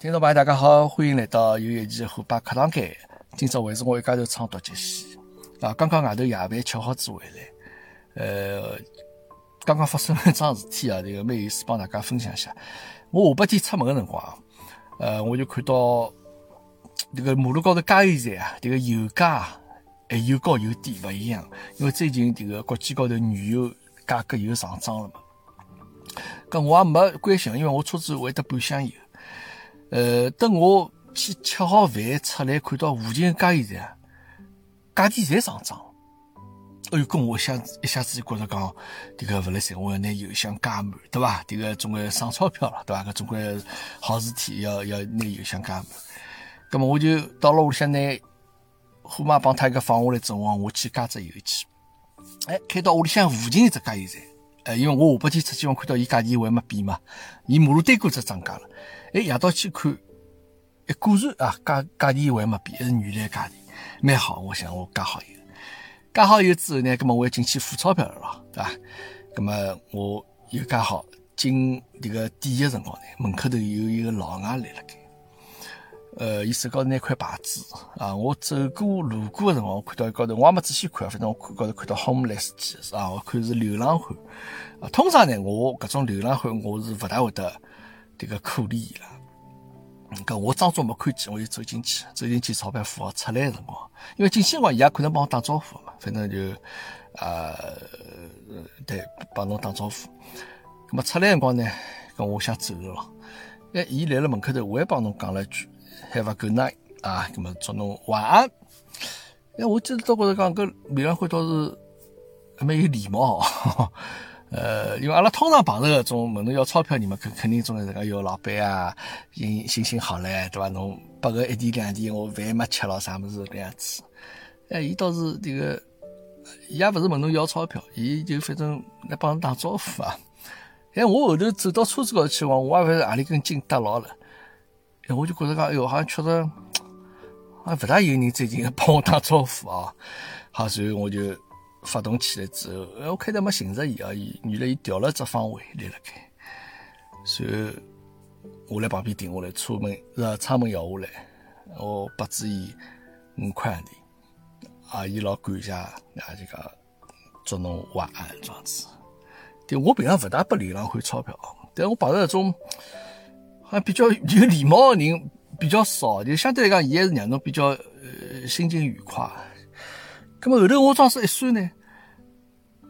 听众朋友，大家好，欢迎来到有一期虎爸课堂间。今朝还是我一家头唱独角戏啊！刚刚外头夜饭吃好子回来，呃，刚刚发生了一桩事体啊，这个蛮有意思，帮大家分享一下。我下半天出门的辰光，呃，我就看到这个马路高头加油站啊，这个油价还有高有低，不一样。因为最近这个国际高头原油价格又上涨了嘛。搿我也没关心，因为我车子会得半箱油。呃，等我去吃好饭出来，看到附近加油站价钿侪上涨，哎呦，跟我想一下子就觉着讲，这个勿来三，我要拿油箱加满，对伐？这个总归省钞票了，对伐？搿总归好事体，要要拿油箱加满。葛么我就到了屋里向拿虎妈帮他一个放下来之后，我去加只油去。哎，开到屋里向附近一只加油站，呃，因为我下半天出去，我看到伊价钿还没变嘛，伊马路对过只涨价了。哎，夜到去看，哎，果然啊，价价钿还没变，还是原来价钿，蛮好。我想我加好油，加好油之后呢，葛么我要进去付钞票了咯，对伐？葛么我又加好进这个店的辰光呢，门口头有一个老外来了该，呃，伊手高头拿块牌子啊，我走过路过的辰光，我看到高头，我也没仔细看，反正我看高头看到 homeless 几个啊，我看是流浪汉啊。通常呢，我搿种流浪汉我是勿大会得。这个可怜伊拉，搿我装作没看见，我就走进去，走进去钞票付好出来的辰光，因为进去辰光伊也可能帮我打招呼嘛，反正就呃对帮侬打招呼。咁么出来辰光呢，咁我想走了咯，哎，伊来了门口头，我还帮侬讲了一句 Have a good night 啊，咁么祝侬晚安。哎，我记得倒觉着讲搿米兰会倒是蛮有礼貌。呃，因为阿拉通常碰着搿种问侬要钞票，你们肯肯定总是讲哟，老板啊，心心情好嘞，对伐？侬拨个一点两点，我饭没吃了，啥物事搿样子？哎，伊倒是这个，伊也勿是问侬要钞票，伊就反正来帮侬打招呼啊。哎，我后头走到车子高头去，我我也勿是何里根筋搭牢了，哎，我就觉着讲，哎哟，好像确实，好像勿大有人最近帮我打招呼啊。好，所以我就。发动起来之后，我开头没寻着伊啊，伊原来伊调了只方位立辣盖，随后我来旁边停下来，车门是窗门摇下来，我拨支伊五块钿，啊，伊老感谢，啊就讲祝侬晚安这样子。对我平常勿大拨流浪汉钞票，但我碰到那种好像比较有礼貌的人比较少，就相对来讲，伊还是让侬比较呃心情愉快。咁么后头我装是一算呢，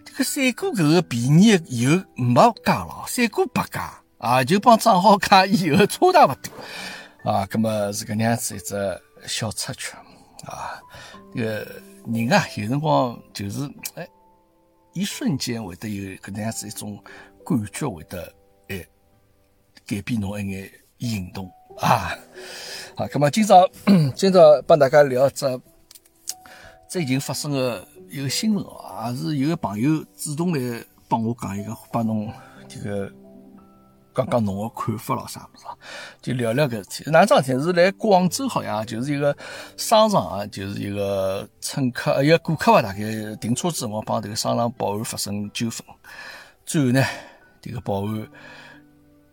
这个三哥搿个便宜油没加了，三哥八加啊，就帮账号加以后差大勿多啊。咁么是搿能样子一只小插曲啊。这个人啊，有辰光就是哎，一瞬间会得有搿能样子一种感觉，会得哎改变侬一眼行动啊。好，咁么今朝今朝帮大家聊只。最近发生个一个新闻哦，也是有个朋友主动来帮我讲一个，帮侬这个讲讲侬的看法咯，啥物事啊？就聊聊搿事体。哪桩事体是来广州，好像就是一个商场啊，就是一个乘客，一个顾客吧，大概停车子，我帮这个商场保安发生纠纷，最后呢，这个保安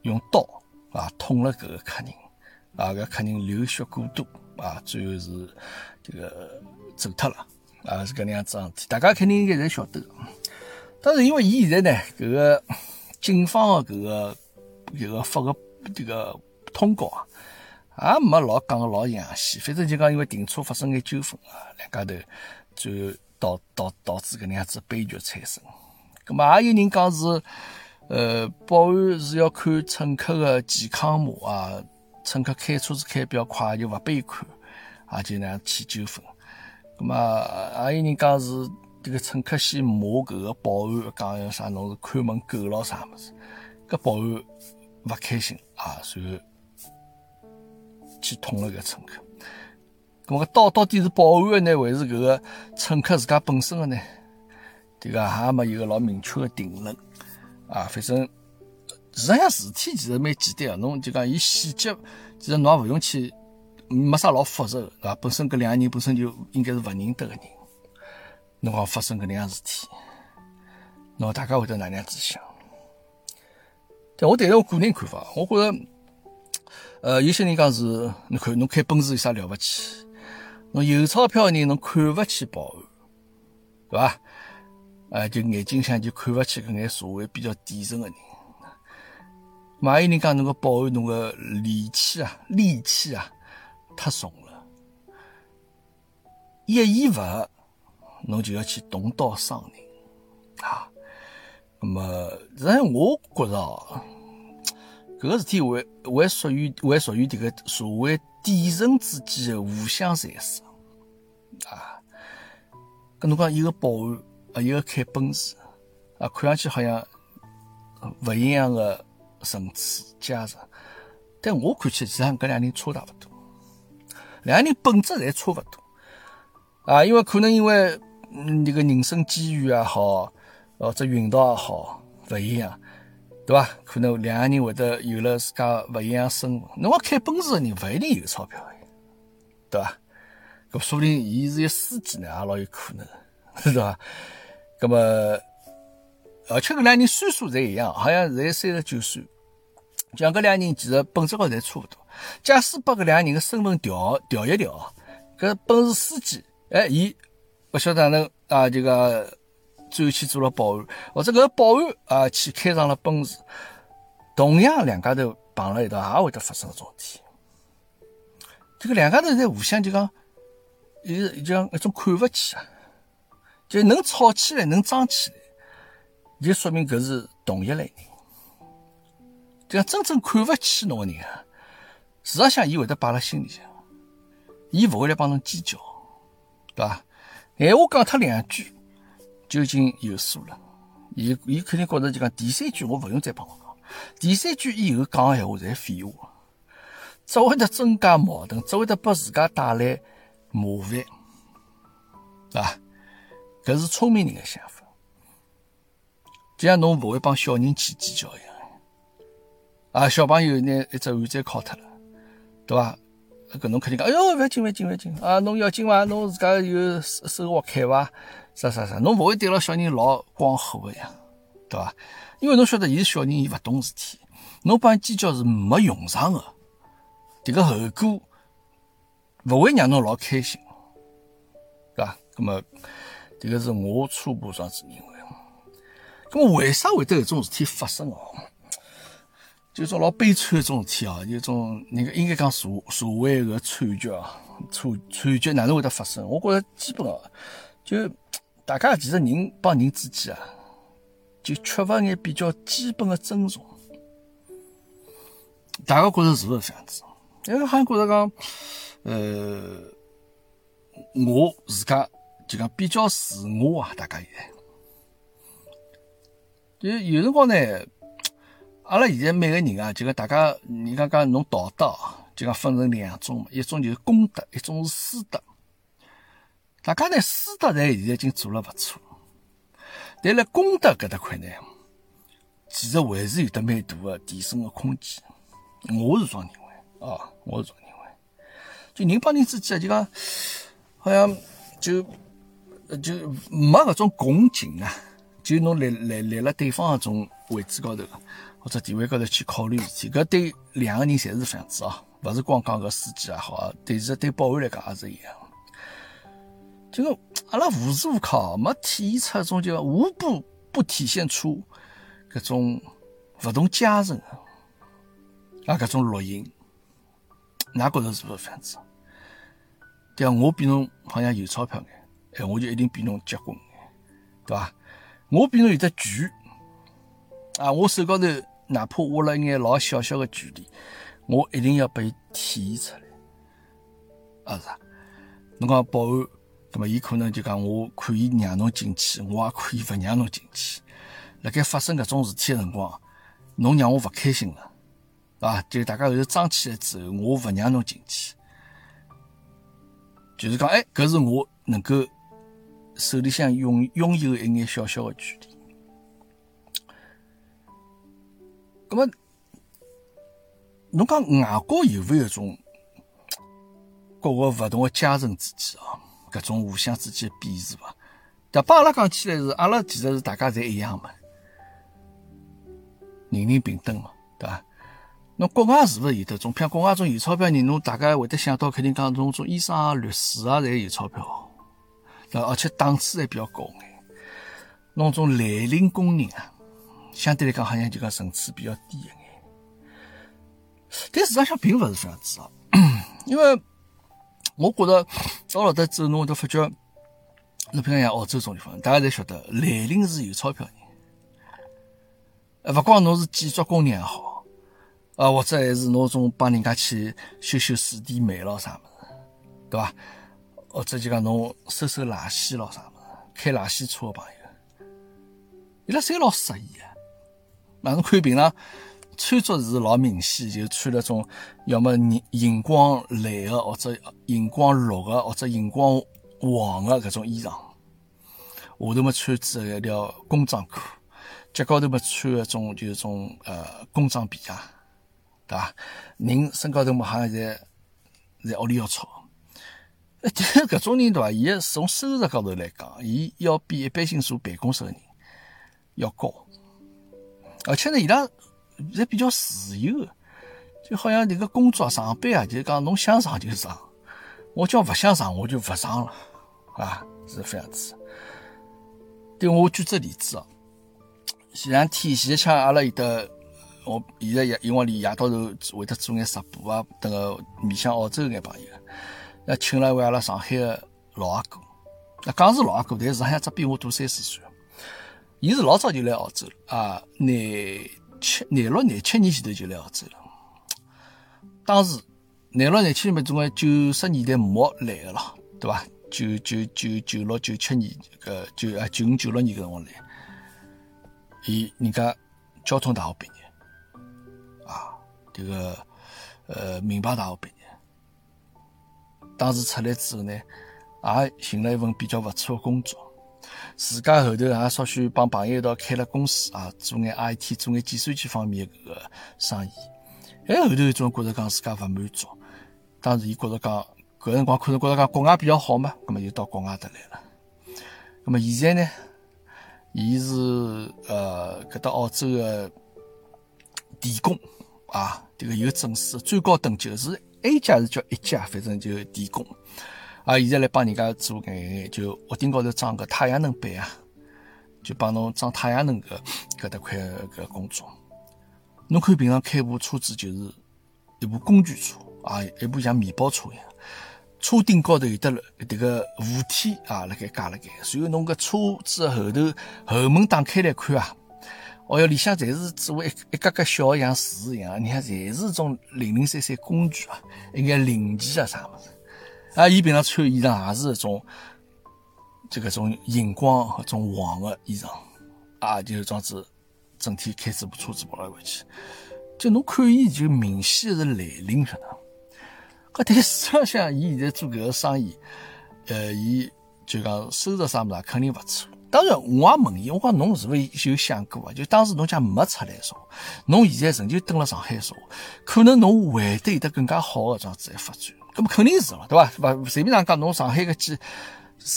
用刀啊捅了搿个客人，啊，搿客人流血过多啊，最后是这个。走脱了，啊，是搿能样子事体，大家肯定应该侪晓得。但是因为伊现在呢，搿个警方的搿个搿个发个这个通告啊，也没老讲个老详细。反正就讲因为停车发生眼纠纷啊，两家头最后导导导致搿能样子悲剧产生。葛末也有人讲是，呃，保安是要看乘客的健康码啊，乘客开车子开比较快就勿被看，啊，就那样起纠纷。咁么也有人讲是这个乘客先骂搿个保安，讲要啥侬是看门狗咯啥物事，搿保安勿开心啊，然后去捅了搿乘客。咁么到到底是保安呢，还是搿个乘客自家本身的呢？这个还没有个老明确的定论啊。反正实际上事体其实蛮简单个，侬就讲伊细节，其实侬也勿用去。没啥老复杂的，啊？本身搿两个人本身就应该是勿认得个人，侬讲发生搿能样事体，侬大家会得哪能样子想？但我对我个人看法，我觉着，呃，有些人讲是，侬看侬开奔驰有啥了不起？侬有钞票个人侬看勿起保安，对伐？呃，就眼睛向就看勿起搿眼社会比较底层个人。还有人讲侬个保安侬个戾气啊，戾气啊，太重了，一言勿合，侬就要去动刀伤人啊。那么，但我觉着哦，搿个事体还还属于还属于迭个社会底层之间的互相残杀啊。跟侬讲一个保安啊，一个开奔驰啊，看上去好像勿一样的层次阶层，但我看起来其实搿两人差大勿多，两个人本质侪差勿多啊，因为可能因为嗯迭个人生机遇也好。或者运道也好，勿一样，对伐？可能两个人会得有了自家勿一样生活。侬开奔驰个人勿一定有钞票，对伐？搿说不定伊是一司机呢，也老有可能，是伐？搿么，而且搿两人岁数侪一样，好像侪三十九岁。讲搿两人其实本质高头侪差勿多。假使把搿两个人个身份调调一调，搿奔驰司机，哎，伊勿晓得哪能啊，这个。最后去做了保安，或者搿个保安啊去开上了奔驰，同样两家头碰了一道，也会得发生搿种事体。这个两家头在互相就讲，伊就像一种看勿起啊，就能吵起来，能装起来，就说明搿是同一类人。就像真正看勿起侬个人啊，事实上伊会得摆辣心里向，伊勿会来帮侬计较，对伐？闲话讲脱两句。就已经有数了，伊伊肯定觉着就讲第三句我勿用再帮我讲，第三句以后讲个闲话侪废话，只会得增加矛盾，只会得拨自家带来麻烦，啊，搿是聪明人的想法，就像侬勿会帮小人去计较一样，啊，小朋友拿一只碗再敲脱了，对伐？搿侬肯定讲，哎哟，勿要紧，勿要紧，勿要紧啊！侬要紧伐？侬自家有收获开伐？啥啥啥？侬勿会对牢小人老光火个呀，对伐？因为侬晓得，伊是小人，伊勿懂事体，侬帮伊计较是没用场个，迭个后果勿会让侬老开心，对伐？那么，迭个是我初步上子认为。那么，为啥会得搿种事体发生哦？就种老悲惨一种事体啊，有种那个应该讲社社会个惨剧啊，惨惨剧哪能会得发生？我觉着基本啊，就大家其实人帮人之间啊，就缺乏眼比较基本的尊重。大家觉着是勿是这样子？因为好像觉着讲，呃，我自家就讲比较自我啊，大家现在，就有辰光呢。阿拉现在每个人啊，就讲大家，你刚刚侬道德，就讲分成两种，一种就是公德，一种是私德。大家呢，私德呢现在已经做了勿错，但辣公德搿搭块呢，其实还是有得蛮大的提升的空间。我是这样认为啊，我是这样认为。就人帮人之间，就讲好像就就没搿种共情啊，就侬立立立辣对方搿种位置高头。或者地位高头去考虑事体，搿对两个人侪是这样子啊，勿是光讲搿司机也好啊，对是对保安来讲也是一样。就个阿拉无时无刻没体现出一种叫无不不体现出搿种勿同阶层啊搿种烙印，㑚觉着是勿是这样子？对啊，我比侬好像有钞票眼，哎，我就一定比侬结棍眼，对伐？我比侬有得权啊，我手高头。哪怕挖了一眼老小小的距离，我一定要把伊体现出来，啊是啊。侬讲保安，那么伊可能就讲我可以让侬进去，我也可以勿让侬进去。辣盖发生搿种事体的辰光，侬让我勿开心了，啊，就大家后头装起来之后，我勿让侬进去，就是讲，哎，搿是我能够手里向拥拥有一眼小小的距离。那么，侬讲外国有没有一种各个勿同的阶层之间啊，搿种互相之间的鄙视伐？但把阿拉讲起来是，阿拉其实是大家侪一样嘛，人人平等嘛，对伐？侬国外是勿是有得种？像国外种有钞票人，侬大概会得想到，肯定讲侬种医生啊、律师啊，侪有钞票，而且档次还比较高眼。侬种蓝领工人啊，相对来讲好像就讲层次比较低一眼。但事实上并勿是这样子啊，因为我觉得到了得之后，侬会得发觉，侬比如像澳洲种地方，大家侪晓得蓝领是有钞票人，呃，勿光侬是建筑工人也好。啊，或者还是侬种帮人家去修修水电煤咯啥物事，对伐？或者就讲侬收收垃圾咯啥物事，开垃圾车个朋友，伊拉侪老适意个。哪能看平常穿着是老明显，就穿那种要么荧荧光蓝个，或者荧光绿个，或者荧光黄个搿种衣裳。下头么穿着一条工装裤，脚高头么穿一种就是种呃工装皮鞋。对伐？人身高头嘛，好像在在屋里要吵。但是搿种人对伐？伊从收入高头来讲，伊要比一般性坐办公室的人要高。而且呢，伊拉侪比较自由，就好像迭个工作上班啊，就是讲侬想上就上，我叫勿想上我就勿上了，啊，是这样子。对我举只例子哦，前两天前一枪阿拉有的。我现在夜因为里夜到头会得做眼直播啊，等个面向澳洲眼朋友，那请了一位阿拉上海个老阿哥，那讲是老阿哥，但是好像只比我大三四岁。伊是老早就来澳洲了啊，廿七、廿六、廿七年前头就来澳洲了。当时廿六、廿七年总归九十年代末来个咯，对伐？九九九九六、九七年个九啊九五、九六年搿辰光来，伊人家交通大学毕业啊。这个呃，名牌大学毕业，当时出来之后呢，也寻了一份比较勿错的工作。自家后头也稍许帮朋友一道开了公司啊，做眼 IT，做眼计算机方面搿个生意。哎，后头有种觉着讲自家勿满足，当时伊觉着讲搿辰光可能觉着讲国外比较好嘛，葛末就到国外得来了。葛末现在呢，伊是呃搿搭澳洲的电工。啊，这个有证书，最高等级是 A 加是叫一加，反正就电工。啊，现在来帮人家做眼，就屋顶高头装个太阳能板啊，就帮侬装太阳能个搿搭块搿工作。侬看平常开部车子就是一部工具车啊，一部像面包车一样，车顶高头有得迭个扶梯啊，辣盖架辣盖，随后侬搿车子后头后门打开来看啊。哦哟，里向侪是做一一格格小像树一样，你看侪是种零零散散工具啊，一眼零件啊啥物事。啊，伊平常穿衣裳也是一种，这个种荧光和种黄的衣裳，啊，就是装子整天开这部车子跑来跑去，就侬看伊就明显是蓝领晓得。搿但实际上，伊现在做搿个生意，呃，伊就讲收入啥物事肯定勿错。当然，我也问伊，我讲侬是勿是有想过啊？就当时侬讲没出来说，侬现在仍旧蹲辣上海说，可能侬会得有得更加好的这样子来发展。那么肯定是了，对伐？勿随便上讲，侬上海个几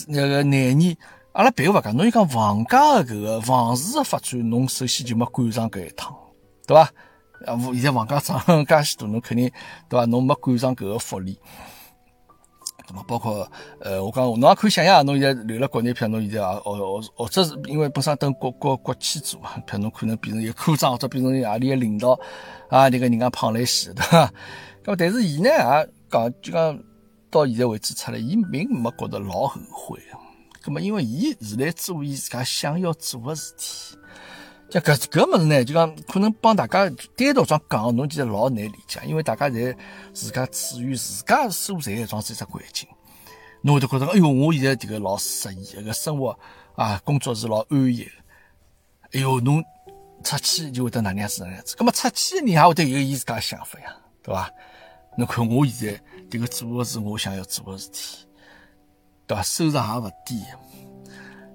那个廿年，阿拉别个勿讲，侬就讲房价个搿个房市的发展，侬首先就没赶上搿一趟，对伐？啊，现在房价涨介许多，侬肯定对伐？侬没赶上搿个福利。么包括呃，我讲侬也可以想象，侬现在留辣国内，譬如侬现在啊，哦哦，或者是因为本身等国国国企做嘛，譬如侬可能变成一个科长，或者变成阿里个领导啊，那个人家胖来死，对伐？咁但是伊呢也讲，就讲到现在为止出来，伊并没觉得老后悔。咁么因为伊是来做伊自家想要做的事体。像搿搿物事呢，就讲可能帮大家单独这讲，侬其实老难理解，因为大家侪自家处于自家所在的这只环境，侬会得觉得，哎哟，我现在这个老适意，这个生活啊，工作是老安逸。哎哟，侬出去就会得哪能样子哪能样子，咁么出去你还会得有伊自家想法呀，对伐？侬看我现在这个做的是我想要做的事体，对伐？收入也勿低，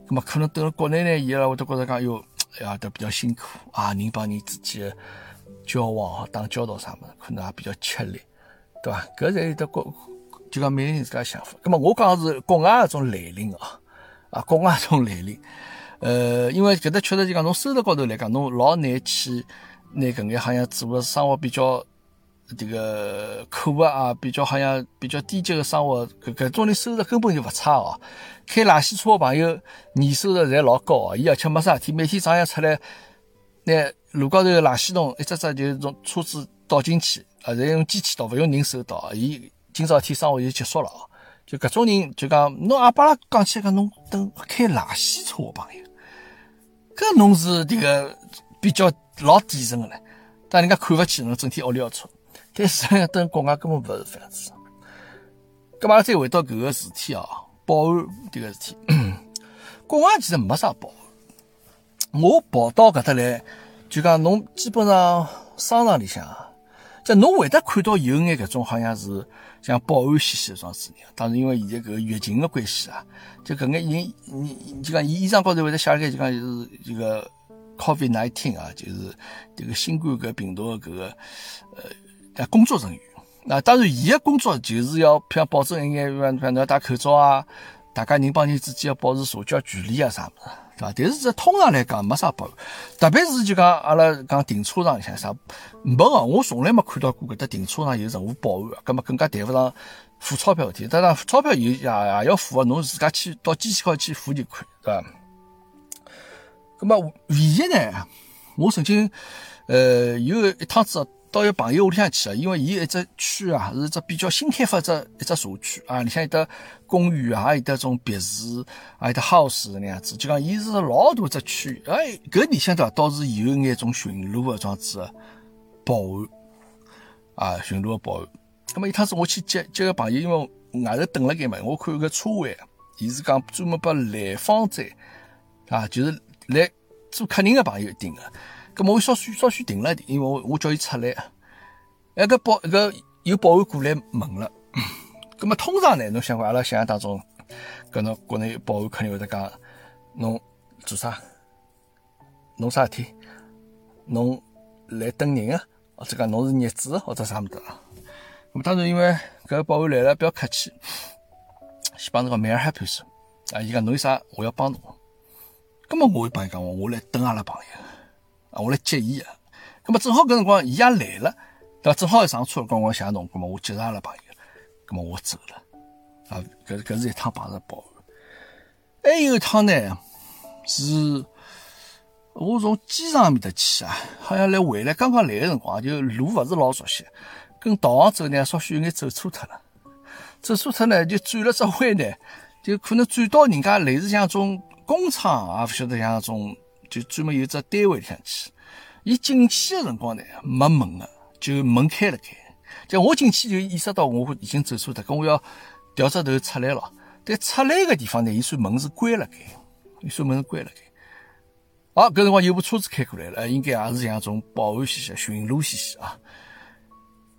那么可能到了国内呢，伊拉会得觉得讲，哟。要都比较辛苦啊，人帮人之间交往和打交道啥么，可能也比较吃力，对吧？搿侪有得国，就讲每个人自家想法。那么我讲是国外一种来临啊，啊，国外一种来临。呃，因为搿搭确实就讲，侬收入高头来讲，侬老难去拿搿眼好像做个生活比较这个苦啊，比较好像比较低级的生活，搿搿种人收入根本就勿差哦。开垃圾车的朋友年收入侪老高哦，伊而且没啥事体，每天早上出来，拿路高头的垃圾桶一只只就从车子倒进去，啊，侪用机器倒，勿用人手倒，伊今朝天生活就结束了哦。就搿种人就讲，侬也把拉讲起讲侬等开垃圾车的朋友，搿侬是这个比较老底层的唻，但人家看勿起侬，整天屋里要车。但是等国外根本勿是这样子。咁嘛，再回到搿个事体哦，保安迭个事体，国外其实没啥保安。我跑到搿搭来，就讲侬基本上商场里向，就侬会得看到有眼搿种好像是像保安兮兮的装置人。当然，因为现在搿个疫情的关系啊，就搿眼人，你就讲伊衣裳高头会得写盖，就讲就是这个 COVID nineteen 啊，就是这个新冠搿病毒搿个呃。啊，工作人员，那当然，伊个工作就是要，譬如保证一眼，比方你要戴口罩啊，大家人帮人之间要保持社交距离啊，啥物事，对吧？但是这通常来讲没啥保，特别是就讲阿拉讲停车场里向啥，没个，我从来没看到过搿搭停车场有任何保安，搿么更加谈勿上付钞票事体。当然，钞票有也也要付个，侬自家去到机器高去付就可以，对吧？搿么唯一呢，我曾经呃有一趟子。到一朋友屋里向去啊，因为伊一只区啊是只比较新开发只一只社区啊，里向有得公寓啊，有得种别墅，还有得 house 那样子，就讲伊是老大只区，哎，搿里向头倒是有眼种巡逻的装置保安啊，巡逻的保安。那么一趟子我去接接个朋友，因为外头等了盖嘛，我看个车位，伊是讲专门拨来访者啊，就是来做客人的朋友订的。咁么我稍许稍许停了点，因为我我叫伊出来，哎，个保个有保安过来问了。咁么通常呢，侬想看阿拉想象当中，搿侬国内保安肯定会得讲，侬做啥？侬啥事体？侬来等人啊？或者讲侬是业主或者啥物事啊？咁么当然因为搿个保安来了比较客气，先帮侬个 May help you？啊，伊讲侬有啥我要帮侬。咁么我会帮伊讲，我来等阿拉朋友。啊，我来接伊啊，那么正好搿辰光伊也来了，对伐？正好一上车，跟我谢侬，那么我接上了朋友，那么我走了。啊，搿搿是一趟碰着保安。还有一趟呢，是我从机场面搭去啊，好像来回来刚刚来个辰光，就路勿是老熟悉，跟导航走呢，稍许有眼走错脱了。走错脱呢，就转了只弯呢，就可能转到人家类似像种工厂啊，勿晓得像种。就专门有只单位里向去，伊进去的辰光呢没门的，就门开了开。就我进去就意识到我已经走错的，跟我要调只头出来了。但出来个地方呢，伊说门是关了开，伊说门是关了开。好，搿辰光有部车子开过来了，应该也是像种保安兮兮、巡逻兮兮啊。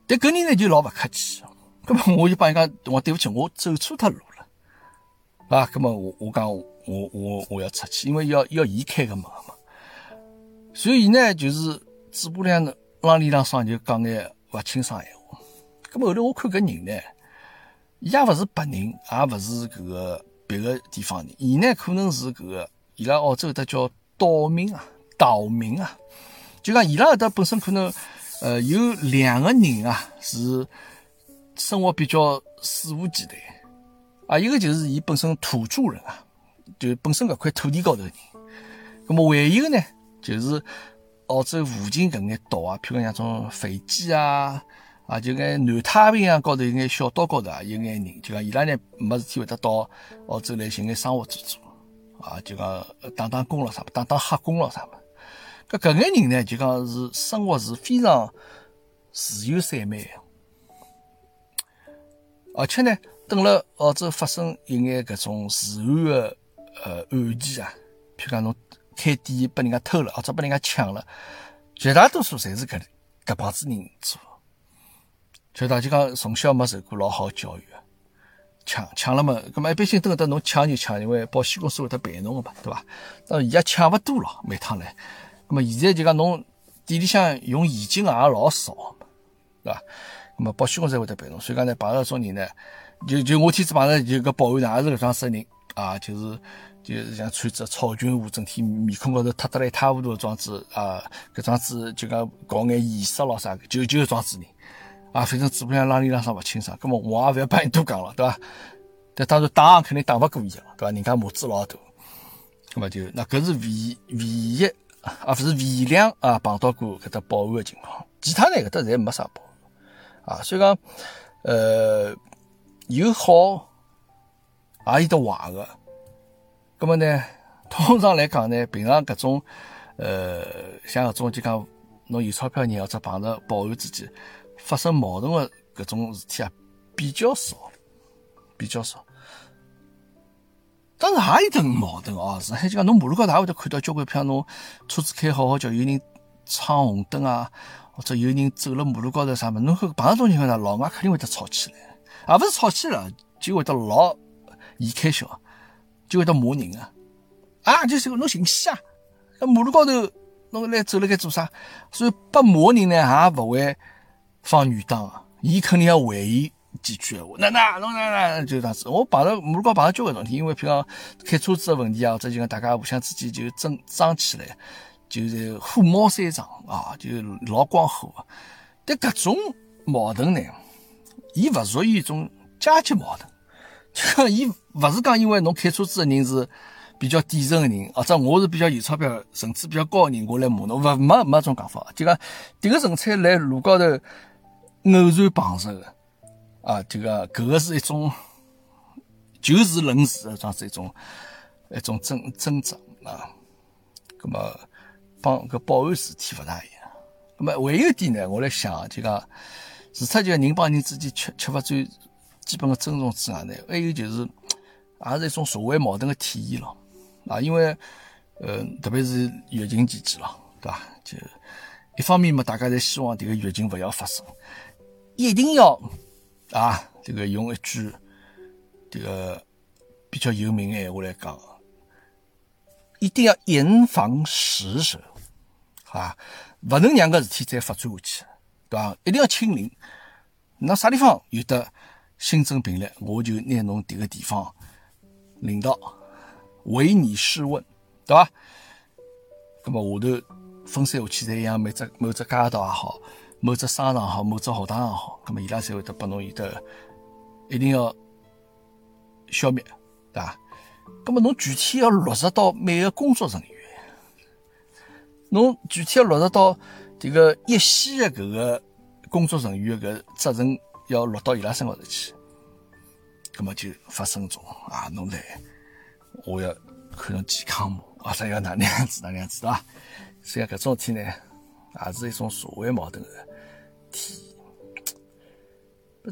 但搿人呢就老勿客气，搿么我就帮伊讲，我对不起，我走错条路了。啊，搿么我我讲。我我我要出去，因为要要移开个门嘛，所以呢，就是嘴巴两啷里啷上就讲眼勿清爽闲话。咁么后头我看搿人呢，伊也勿是白人，也勿是搿个别个地方人，伊呢可能是搿个伊拉澳洲的叫岛民啊，岛民啊，就讲伊拉搿搭本身可能呃有两个人啊是生活比较肆无忌惮啊，一个就是伊本身土著人啊。就本身搿块土地高头人，那么还有呢，就是澳洲附近搿眼岛啊，譬如讲像种斐济啊，啊，就眼南太平洋高头有眼小岛高头啊，有眼人，就讲伊拉呢没事体会得到澳洲来寻眼生活做做，啊，就讲打打工咯啥，打打黑工咯啥么，搿搿眼人呢，就讲是生活是非常自由散漫的，而且呢，等了澳洲发生一眼搿种治安的。呃，案件啊，譬如讲侬开店被人家偷了，或者被人家抢了，绝大多数侪是搿搿帮子人做。就大家讲从小没受过老好教育，抢抢了嘛，搿么一般性等得侬抢就抢，因为保险公司会得赔侬个嘛，对伐？那伊也抢勿多了，每趟来。搿么现在就讲侬店里向用现金也老少，对伐？搿么保险公司会得赔侬，所以讲呢，碰到种人呢，就就我天子碰着就搿保安呢，也是搿桩事人。啊，就是就是像穿着草裙舞，整天面孔高头脱得来一塌糊涂的装子啊，搿装子就讲搞眼仪式咯啥，就就装子人啊，反正嘴巴上啷里啷上勿清爽，葛末我也勿要帮伊多讲了，对伐？但当然打肯定打勿过伊个，对伐？人家母子老大，葛末就那搿是唯唯一啊，勿是唯两啊碰到过搿只保安个情况，其他呢搿搭侪没啥保安啊，所以讲呃有好也有得坏个，葛末呢，通常来讲呢，平常搿种呃像搿种就讲侬有钞票人或者碰着保安之间。发生矛盾个搿种事体啊，比较少，比较少。当然也有得矛盾哦，是就讲侬马路高头也会得看到交关，譬如侬车子开好好叫，有人闯红灯啊，或者有人走了马路高头啥么，侬碰到种情况下，老外肯定会得吵起来，而勿是吵起来，就会得老易开销，就会得骂人啊，啊，就是侬寻死啊！马路高头侬来走了该做啥？所以被骂人呢，也勿会。放女档啊，伊肯定要回伊几句闲话。那那侬那那就这样子。我碰到马路高碰到交关问题，因为譬如开车子的问题啊，或者就讲大家互相之间就争争起来，就是火冒三丈啊，就老光火。但搿种矛盾呢，伊勿属于一种阶级矛盾，就讲伊勿是讲因为侬开车子的人是比较底层的人，或者我是比较有钞票、层次比较高的人，我来骂侬，勿没没种讲法。就讲迭个纯粹辣路高头。偶然碰着的啊，这个搿个是一种就事论事的，这样子一种一种争争执啊。葛么帮搿保安事体勿大一样。葛么还有一点呢，我来想，就讲除脱就人帮人之间缺缺乏最基本的尊重之外呢，还有就是也是一种社会矛盾的体现咯啊。因为呃，特别是疫情期间咯，对伐？就一方面嘛，大家侪希望迭个疫情勿要发生。一定要啊，这个用一句这个比较有名的闲话来讲，一定要严防死守，啊，不能让个事体再发展下去，对吧？一定要清零。那啥地方有的新增病例，我就拿侬迭个地方领导为你试问，对吧？那么下头分散下去，再让每只某只街道也好。某只商场好，某只学堂也好，那么伊拉才会得拨侬有得一定要消灭，对伐？那么侬具体要落实到每个工作人员，侬具体要落实到这个一线的搿个工作人员搿责任要落到伊拉身高头去，咁么就发生种啊，侬来，我要看侬健康么，或者要哪能样子哪能样子，对伐？所以搿种事体呢？也是一种社会矛盾的体。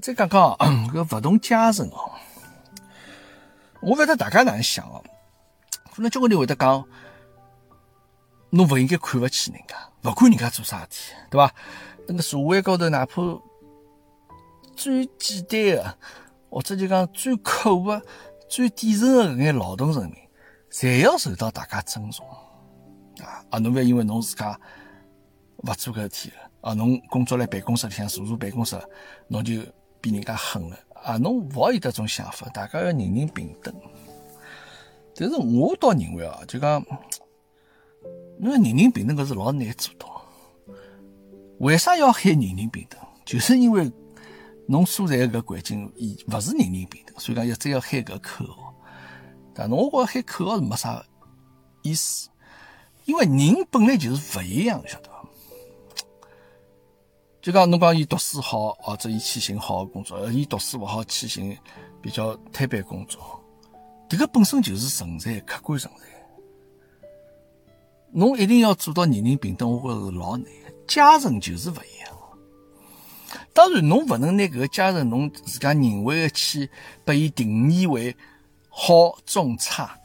再讲讲搿勿同阶层哦，我勿晓得大家哪能想哦。可能交关人会得讲，侬勿应该看勿起人家，勿管人家做啥事体，对伐？那个社会高头，哪怕最简单的，或者就讲最苦的、最底层的搿眼劳动人民，侪要受到大家尊重啊！啊，侬勿要因为侬自家。勿做搿事体了啊！侬工作辣办公室里向坐坐办公室，侬就比人家狠了啊！侬勿好有迭种想法，大家要人人平等。但是我倒认为啊，就讲，因为人人平等搿是老难做到。为啥要喊人人平等？就是因为侬所在搿环境伊勿是人人平等，所以讲要再要喊搿口号。但侬我觉喊口号是没啥意思，因为人本来就是勿一样，晓得伐？就讲侬讲伊读书好，或者伊去寻好的工作，而伊读书勿好去寻比较摊板工作，迭个本身就是存在，客观存在。侬一定要做到人人平等，我觉着是老难。阶层就是勿一样。当然，侬勿能拿搿个阶层侬自家认为的去把伊定义为好、中、差，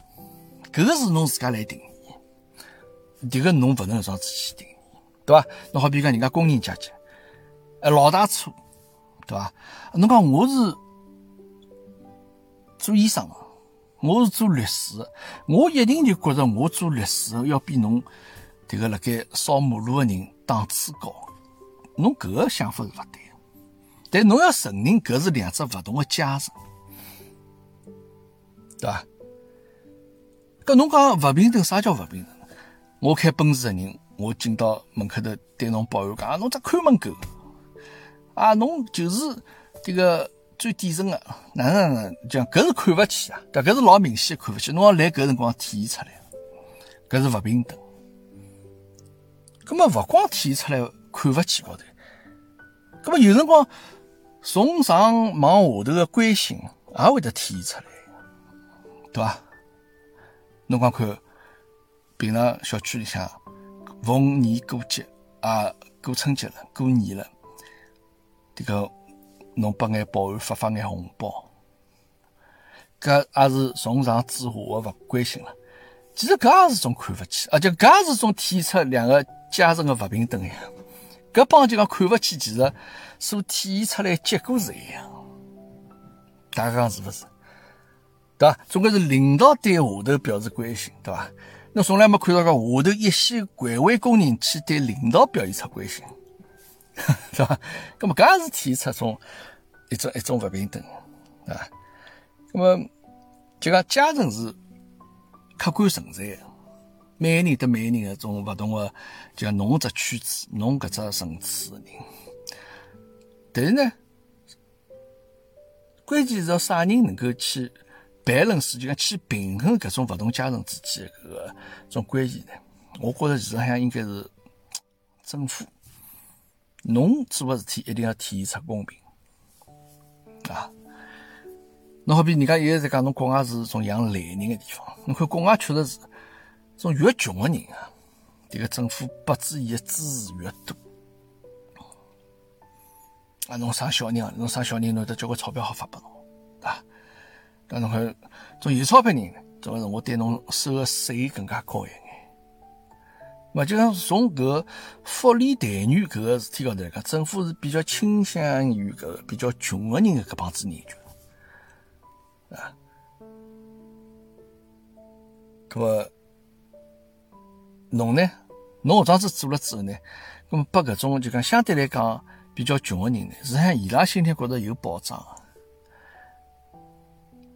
搿个是侬自家来定义。迭个侬勿能这样子去定义，对伐？侬好比讲人家工人阶级。哎，老大错，对吧？侬讲我是做医生的，我是做律师的，我一定就觉着我做律师要比侬迭个辣盖扫马路的人档次高。侬搿个想法是勿对，但侬要承认搿是两只勿同的阶层，对吧？搿侬讲勿平等，啥叫勿平等？我开奔驰的人，我进到门口头对侬保安讲，侬只看门狗。啊，侬就是这个最底层的，哪能哪讲，搿是看勿起啊，搿是老明显看勿起，侬要来搿辰光体现出来，搿是勿平等。葛么勿光体现出来看勿起高头，葛么有辰光从上往下头的关心也会得体现出来，对伐？侬光看平常小区里向逢年过节啊，过春节了，过年了。这个，侬拨眼保安发发眼红包，搿也是从上至下的勿关心了。其实搿也是种看勿起，而且搿也是种体现出两个阶层的勿平等呀。搿帮就讲看勿起，其实所体现出来结果是一样。大家讲是勿是？对伐？总归是领导对下头表示关心，对伐？侬从来没看到过下头一线环卫工人去对领导表现出关心。是吧？那么搿也是体现出种一种一种不平等啊。那么就讲阶层是客观存在的，每个人得每个人的种不同的，就侬只圈子，侬搿只层次的人。但是呢，关键是要啥人能够去 balance，就讲去平衡搿种不同阶层之间搿个种关系呢？我觉着其实像应该是政府。侬做个事体一定要体现出公平啊！侬好比人家现在在讲，侬国外是种养懒人的地方。侬看国外确实是，种越穷的人啊，这个政府拨资伊的支持越多啊。侬生小人啊，侬生小人，侬得交关钞票好发拨侬啊。但侬看种有钞票人，总归是我对侬收的税更加高一点。勿就讲从搿福利待遇搿个事体高头来讲，政府是比较倾向于搿个比较穷个人的搿帮子人群，啊，搿么侬呢？侬搿样子做了之后呢？搿么拨搿种就讲相对来讲比较穷个人呢，实际上伊拉心里觉着有保障，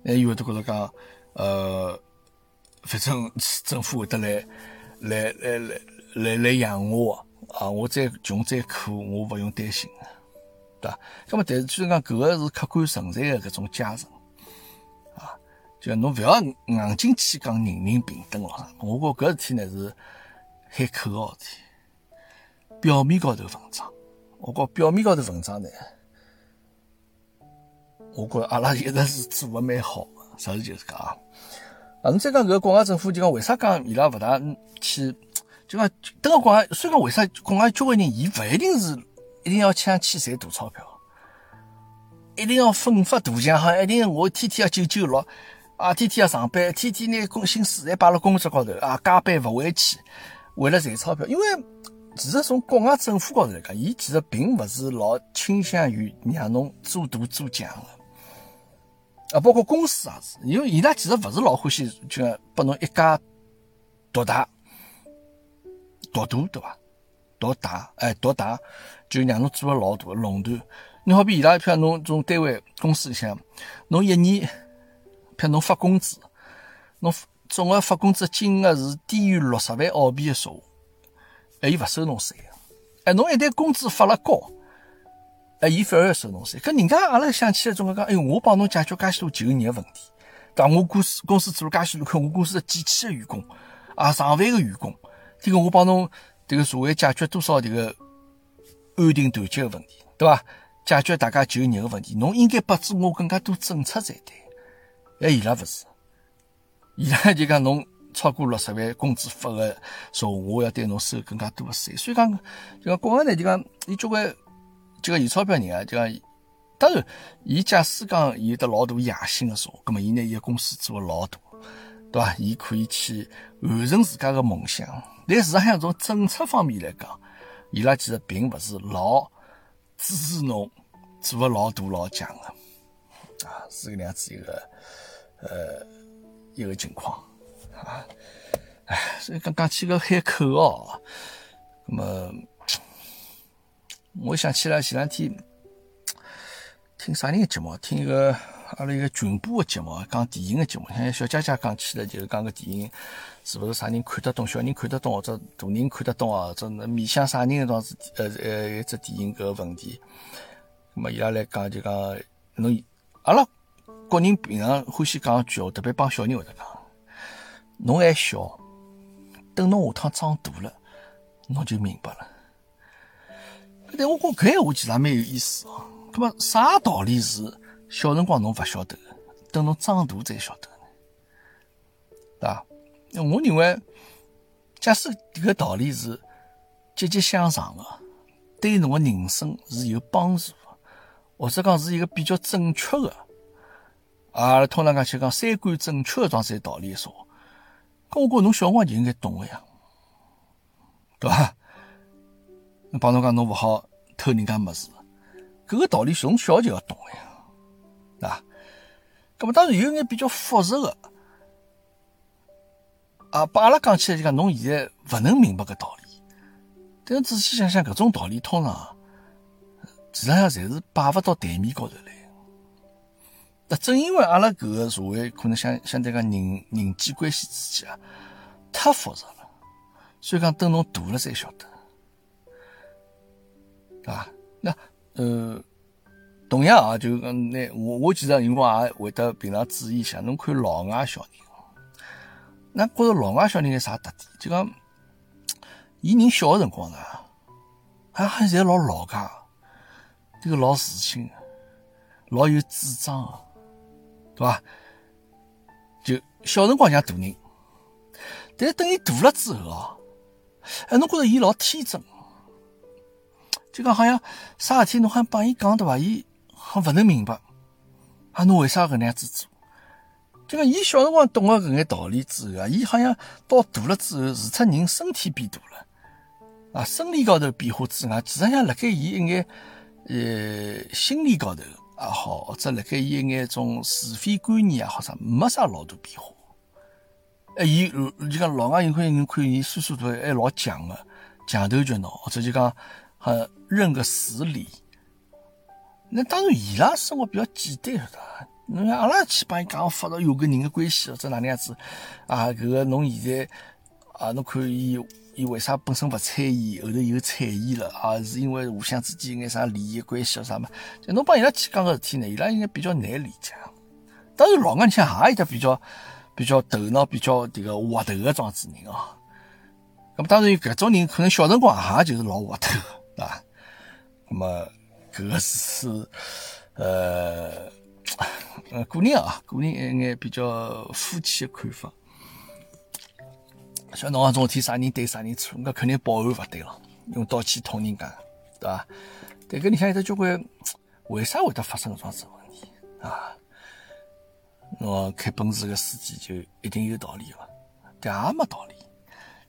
还有的觉着讲，呃，反正政府会得来。来来来来来养我啊！我再穷再苦，我勿用担心，对吧？那么，但是虽然讲搿个是客观存在的搿种阶层啊，就侬勿要硬劲去讲人人平等咯。我觉搿事体呢是喊口号事体，表面高头文章。我觉表面高头文章呢，我觉阿拉一直是做的蛮好，实事求是讲啊。啊，侬再讲搿个国外政府，就讲为啥讲伊拉勿大去？就讲等个国外，虽然讲为啥国外交关人，伊勿一定是一定要抢去赚大钞票，一定要奋发图强，哈，一定我天天要九九六，啊，天天要上班，天天拿工薪水侪摆辣工作高头，啊，加班勿回去，为了赚钞票。因为其实从国外政府高头来讲，伊其实并勿是老倾向于让侬做大做强的。啊，包括公司也是，因为伊拉其实勿是老欢喜，就拨侬一家独大、独大，对伐？独大，哎，独大，就让侬做了老大垄断。你好比伊拉，譬如侬种单位公司里向，侬一年，譬如侬发工资，侬总额发工资金额是低于六十万澳币的数，哎，伊勿收侬税哎，侬一旦工资发了高。哎，伊反而要收侬税。搿人家阿拉想起来，总归讲，哎，我帮侬解决介许多就业问题，对伐？我公司公司做了介许多，看我公司几千个员工，啊，上万个员工，这个我帮侬这个社会解决多少这个安定团结的问题，对伐？解决大家就业的问题，侬应该拨助我更加多政策才对。哎，伊拉勿是，伊拉就讲侬超过六十万工资发个说，我要对侬收更加多的税。所以讲，就讲国外呢，就讲伊交关。就个有钞票人啊，就讲，当然，伊假使讲有得老大野心的时候，葛么伊拿伊个公司做老大，对伐？伊可以去完成自家的梦想。但事实上，从政策方面来讲，伊拉其实并勿是老支持侬做个老大老强的，啊，是个样子一个呃一个情况啊。哎，所以刚刚起个海口哦，那么。我想起来前两天听啥人的节目？听一个阿拉一个群播的节目，讲电影的节目。像小佳佳讲起来，就是讲个电影是不是啥人看得懂？小人看得懂，或者大人看得懂啊？这面向啥人？一桩事，呃呃，一只电影搿个问题。咁么伊拉来讲就讲，侬阿拉国人平常欢喜讲句话，特别帮小人会得讲，侬还小，等侬下趟长大了，侬就明白了。但我觉搿闲话其实也蛮有意思哦。咁么啥道理是小辰光侬勿晓得，等侬长大才晓得呢？对伐？我认为，假使迭个道理是积极向上的，对侬个人生是有帮助的，或者讲是一个比较正确的，啊，通常讲去讲三观正确的状态道理的时候，搿我觉侬小辰光就应该懂个呀，对伐？侬帮侬讲侬勿好偷人家物事，搿个道理从小就要懂个呀，对伐？搿么当然有眼比较复杂的。啊，把阿拉讲起来就讲，侬现在勿能明白搿道理。但仔细想想，搿种道理通常，实际上侪是摆勿到台面高头来。正因为阿拉搿个社会可能相相对讲人人际关系之间啊，太复杂了，所以讲等侬大了才晓得，对伐？那呃，同样啊，就讲那我我其实辰光也会得平常注意一下，侬看老外小人。那觉着老外小人有啥特点？就讲，伊人小个辰光呢，还还侪老老家，这个老自信，老有主张个，对伐？就小辰光像大人，但是等伊大了之后啊，哎，侬觉着伊老天真，就讲好像啥事体侬好像帮伊讲对伐？伊好勿能明白，啊，侬为啥搿能样子做？就讲，伊小辰光懂了搿眼道理之后啊，伊好像到大了之后，除脱人身体变大了，啊，生理高头变化之外，其实像辣盖伊一眼呃心理高头也好，或者辣盖伊一眼种是非观念也好啥，没啥老大变化。哎，伊就讲老外有可能看伊岁数大还老犟个，犟头倔脑，或者就讲呃认个死理。那当然，伊拉生活比较简单，晓得伐侬像阿拉去帮伊讲复杂有个人的关系或者哪能样子啊？搿个侬现在啊，侬看伊伊为啥本身勿睬伊，后头又睬伊了啊？是因为互相之间有眼啥利益关系或啥嘛？就侬帮伊拉去讲个事体呢，伊拉应该比较难理解。当然，老外你像也一个比较比较头脑比较迭个滑头个庄子人哦。那么当然有，搿种人可能小辰光也就是老滑头，对伐？那么搿个是呃。呃，个人啊，个人一眼比较肤浅的看法。像侬讲种事体，啥人对啥人错，搿肯定保安勿对了，用刀去捅人家，对伐？但搿里向有得交关，为啥会得发生搿种子问题啊？侬开奔驰个司机就一定有道理伐？但也没道理。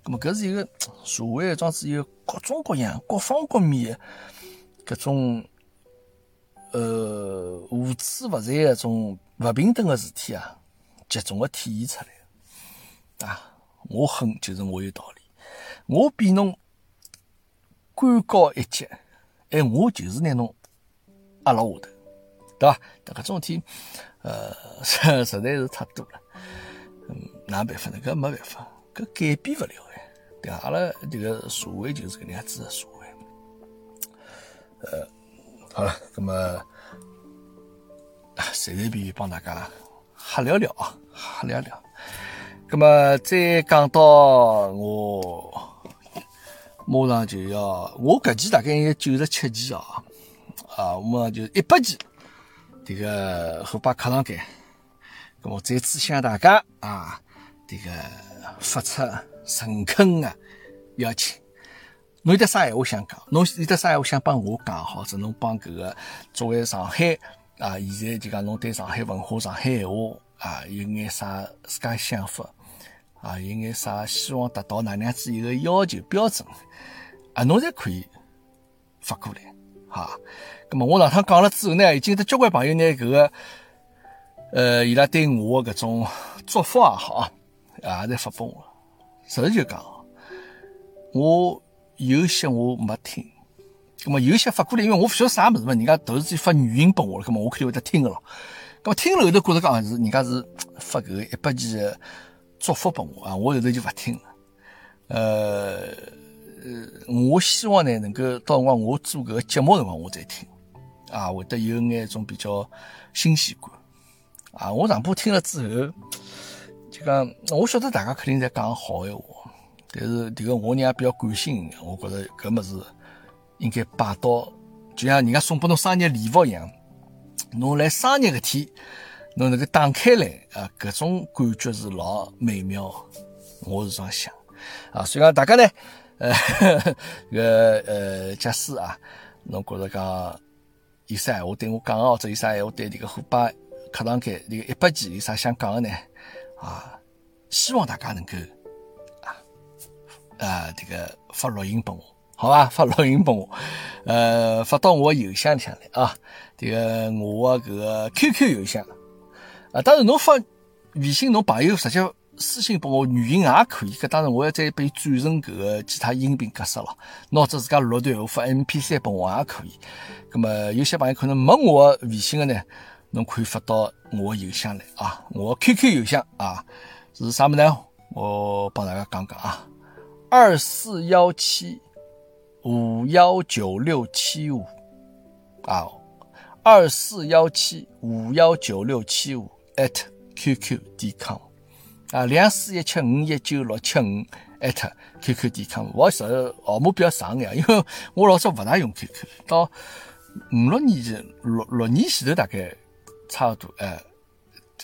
咁么搿是一个社会一桩子有各种各样、各方各面搿种。呃，无处不在的种勿平等个事体啊，集中个体现出来啊！我狠就是我有道理，我比侬官高一级，哎，我就是拿侬压辣下头，对伐？搿种事体，呃，实 实在是太多了。嗯，哪办法呢？搿没办法，搿改变勿了哎，对伐？阿拉这个社会就是搿能样子的社会，呃。好了，那么随随便便帮大家瞎聊聊啊，瞎聊聊。那么再讲到我马上就要，我搿期大概有九十七期啊，啊，我们就一百期这个虎爸课堂间，那么再次向大家啊，这个发出诚恳的邀请。侬有得啥闲话想讲？侬有得啥闲话想帮我讲？或者侬帮搿个作为上海啊，现在就讲侬对上海文化、上海闲话啊，有眼啥自家想法啊？有眼啥希望达到哪能样子一个要求标准啊？侬侪可以发过来哈。咁么我上趟讲了之后呢，已经得交关朋友呢，搿个呃，伊拉对我搿种祝福也好啊，侪发拨我。实事求讲，我。有些我没听，那么有些发过来，因为我不晓得啥么子嘛，人家突然间发语音拨我了，那么我肯定会得听个咯。那么听了后头觉得讲是人家是发搿个一百期的祝福拨我啊，我后头就不听了。呃呃，我希望呢能够到辰光我做个节目辰光我再听啊，会得有眼种比较新鲜感。啊，我上铺听了之后，就讲我晓得大家肯定在讲好闲话，但是迭个我呢也比较感性，我觉着搿物事应该摆到，就像人家送拨侬生日礼物一样，侬来生日搿天，侬能够打开来啊，搿种感觉是老美妙，我是这样想啊。所以讲大家呢，呃，搿呃，假使啊，侬觉着讲有啥闲话对我讲哦，或者有啥闲话对迭个虎爸。课堂间这个一百期有啥想讲的呢？啊，希望大家能够啊啊这个发录音拨我，好吧？发录音拨我，呃，发到我邮箱里向来啊。这个我搿个 QQ 邮箱啊，当然侬发微信，侬朋友直接私信拨我，语音也可以。搿当然我要再被转成搿个其他音频格式了。侬或者自家录段我发 MP3 拨我也可以。葛么有些朋友可能没我微信的呢？侬可以发到我邮箱来啊，我 QQ 邮箱啊是啥么呢？我帮大家讲讲啊，二四幺七五幺九六七五啊，二四幺七五幺九六七五 at QQ 点 com 啊，两四一七五一九六七五 at QQ 点 com。我是号码比较长呀，因为我老早不大用 QQ，到五六年前六六年前头大概。差不多，哎，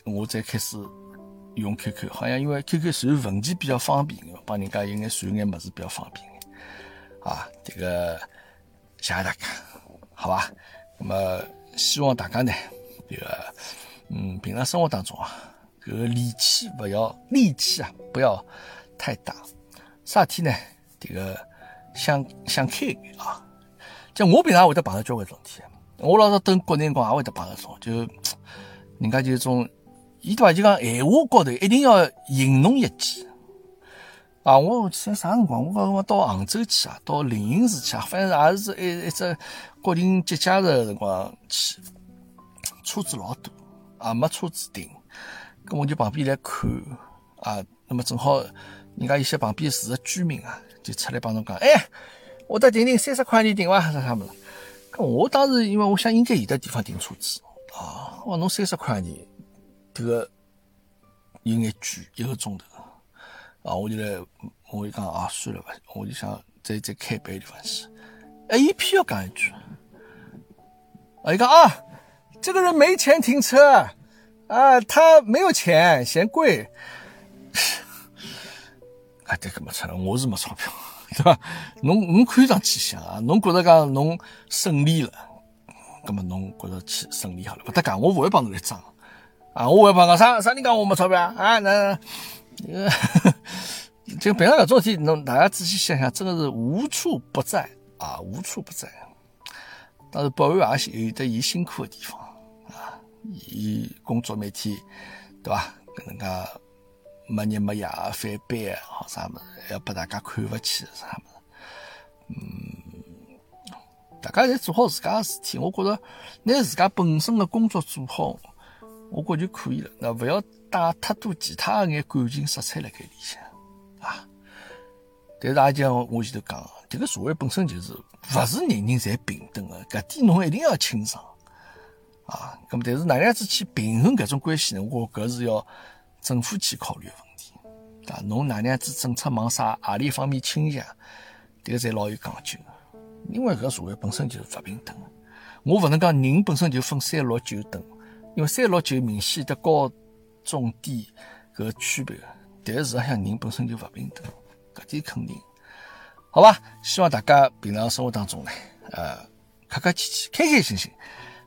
我再开始用 QQ，好像因为 QQ 传文件比较方便，帮人家有眼传眼么子比较方便，啊，这个谢谢大家，好吧？那么希望大家呢，这个，嗯，平常生活当中啊，这个戾气不要戾气啊，不要太大。啥体呢？这个想想开一点啊，就我平常会得碰到交关种体，我老早等国内光也会得碰到种，就。人家就种，伊对伐？就讲闲话高头一定要引侬一记啊！我在啥辰光？我讲我到杭州去啊，到灵隐寺去啊，反正也是一一只国庆节假日辰光去，车子老多啊，没车子停，咁我就旁边来看啊。那么正好，人家有些旁边住的居民啊，就出来帮侬讲，哎，我得停停三十块你停伐？啥啥么子？咁我当时因为我想应该有的地方停车子。啊，我侬三十块钿，这个有眼贵，一个钟头。啊，我就来，我就讲啊，算了吧，我就想再再开别的地方去。哎，一偏要讲一句，啊，一个啊，这个人没钱停车，啊，他没有钱，嫌贵。啊，这个没错了，我是没钞票，对吧？侬侬看上去想啊，侬觉得讲侬胜利了。那么侬觉着去胜利好了，不得讲，我不会帮侬来装啊！我会帮讲啥啥人讲我没钞票啊？那 呃，就平常搿种事体，侬大家仔细想想，真的是无处不在啊，无处不在。但是保安也是有得伊辛苦的地方啊，伊工作每天对伐？搿能介没日没夜翻班啊，啥么子，要拨大家看勿起啥么子，嗯。大家侪做好自家的事体，我觉着拿自家本身的工作做好，我觉就可以了。那勿要带太多其他的眼感情色彩辣盖里向啊。但是阿讲我前头讲，这个社会本身就是勿是人人侪平等的，搿点侬一定要清爽啊。咁么，但是哪样子去平衡搿种关系呢？我搿是要政府去考虑个问题啊。侬哪样子政策往啥何里方面倾斜，迭个侪老有讲究。因为搿个社会本身就是不平等的，我勿能讲人本身就分三六九等，因为三六九明显的高种地搿个区别，但是实际上人本身就不平等，搿点肯定，好吧？希望大家平常生活当中呢，呃，客客气气、开开心心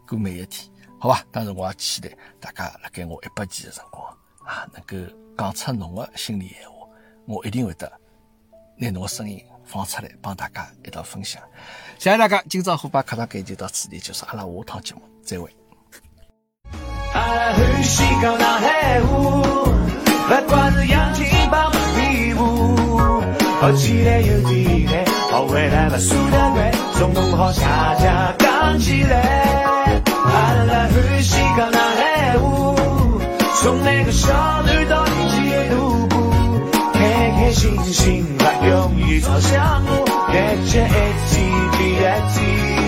过每一天，好吧？当然我也期待大家辣盖我一百期的辰光啊，能够讲出侬的心里闲话，我一定会得拿侬的声音。放出来帮大家一道分享，谢谢大家。今朝虎爸课堂间就到此地结束，阿拉下趟节目再会。阿拉呼吸靠大海呼不管是阳光呐比不哦鸡咧又鸡咧喔回来了数到八总共我们大家刚好鸡咧阿拉呼吸靠大海呼从那个小路到另一个路口开开心心快快乐乐做项一起来